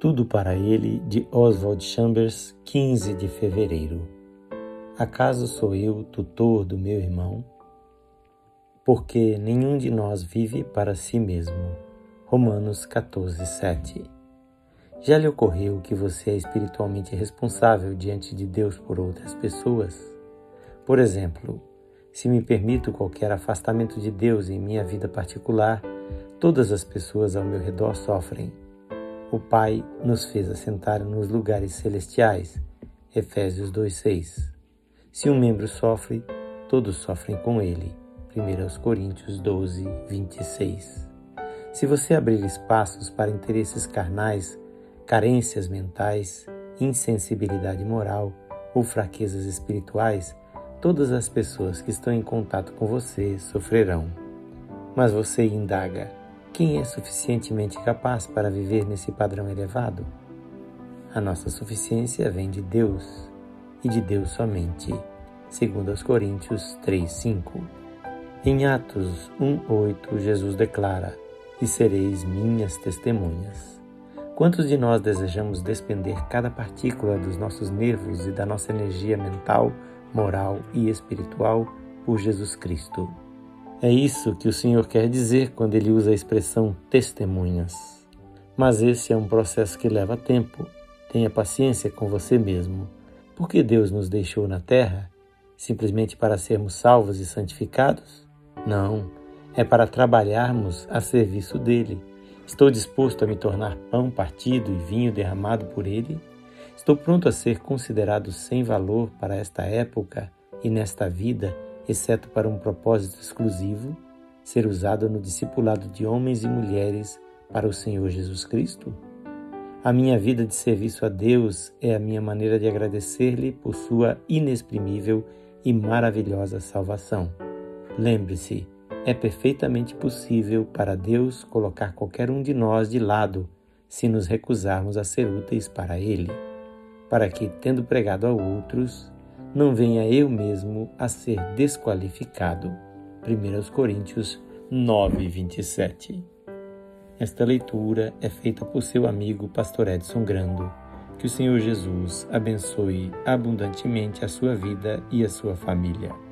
Tudo para ele, de Oswald Chambers, 15 de fevereiro. Acaso sou eu tutor do meu irmão? Porque nenhum de nós vive para si mesmo. Romanos 14, 7. Já lhe ocorreu que você é espiritualmente responsável diante de Deus por outras pessoas? Por exemplo, se me permito qualquer afastamento de Deus em minha vida particular, todas as pessoas ao meu redor sofrem o Pai nos fez assentar nos lugares celestiais. Efésios 2:6. Se um membro sofre, todos sofrem com ele. 1 Coríntios 12, 26. Se você abrir espaços para interesses carnais, carências mentais, insensibilidade moral ou fraquezas espirituais, todas as pessoas que estão em contato com você sofrerão. Mas você indaga: quem é suficientemente capaz para viver nesse padrão elevado? A nossa suficiência vem de Deus e de Deus somente, segundo aos Coríntios 3:5. Em Atos 1:8, Jesus declara: "E sereis minhas testemunhas". Quantos de nós desejamos despender cada partícula dos nossos nervos e da nossa energia mental, moral e espiritual por Jesus Cristo? É isso que o Senhor quer dizer quando ele usa a expressão testemunhas. Mas esse é um processo que leva tempo. Tenha paciência com você mesmo. Porque Deus nos deixou na terra? Simplesmente para sermos salvos e santificados? Não, é para trabalharmos a serviço dele. Estou disposto a me tornar pão partido e vinho derramado por ele? Estou pronto a ser considerado sem valor para esta época e nesta vida exceto para um propósito exclusivo, ser usado no discipulado de homens e mulheres para o Senhor Jesus Cristo? A minha vida de serviço a Deus é a minha maneira de agradecer-lhe por sua inexprimível e maravilhosa salvação. Lembre-se, é perfeitamente possível para Deus colocar qualquer um de nós de lado se nos recusarmos a ser úteis para Ele, para que, tendo pregado a outros, não venha eu mesmo a ser desqualificado. 1 Coríntios 9, 27. Esta leitura é feita por seu amigo Pastor Edson Grando. Que o Senhor Jesus abençoe abundantemente a sua vida e a sua família.